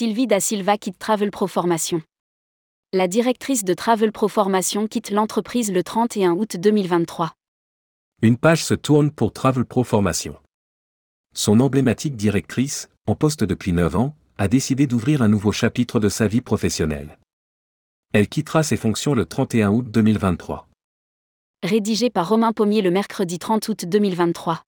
Sylvie Da Silva quitte Travel Pro Formation. La directrice de Travel Pro Formation quitte l'entreprise le 31 août 2023. Une page se tourne pour Travel Pro Formation. Son emblématique directrice, en poste depuis 9 ans, a décidé d'ouvrir un nouveau chapitre de sa vie professionnelle. Elle quittera ses fonctions le 31 août 2023. Rédigé par Romain Pommier le mercredi 30 août 2023.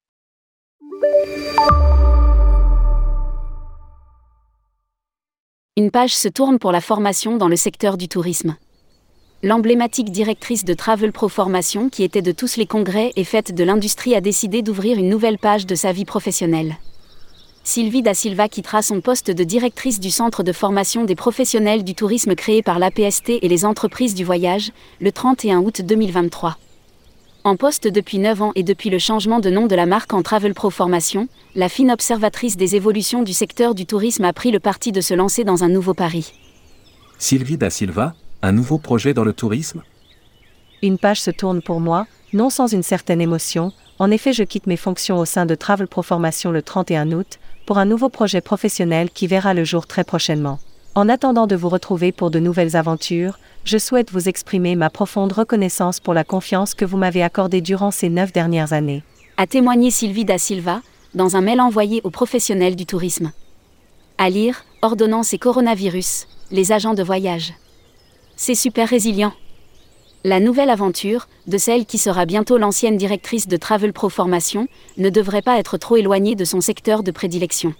Une page se tourne pour la formation dans le secteur du tourisme. L'emblématique directrice de Travel Pro Formation qui était de tous les congrès et fêtes de l'industrie a décidé d'ouvrir une nouvelle page de sa vie professionnelle. Sylvie Da Silva quittera son poste de directrice du centre de formation des professionnels du tourisme créé par l'APST et les entreprises du voyage, le 31 août 2023. En poste depuis 9 ans et depuis le changement de nom de la marque en Travel Pro Formation, la fine observatrice des évolutions du secteur du tourisme a pris le parti de se lancer dans un nouveau pari. Sylvie Da Silva, un nouveau projet dans le tourisme? Une page se tourne pour moi, non sans une certaine émotion. En effet, je quitte mes fonctions au sein de Travel Pro Formation le 31 août pour un nouveau projet professionnel qui verra le jour très prochainement. En attendant de vous retrouver pour de nouvelles aventures, je souhaite vous exprimer ma profonde reconnaissance pour la confiance que vous m'avez accordée durant ces neuf dernières années. A témoigné Sylvie Da Silva, dans un mail envoyé aux professionnels du tourisme. À lire, ordonnance et coronavirus, les agents de voyage. C'est super résilient. La nouvelle aventure, de celle qui sera bientôt l'ancienne directrice de Travel Pro Formation, ne devrait pas être trop éloignée de son secteur de prédilection.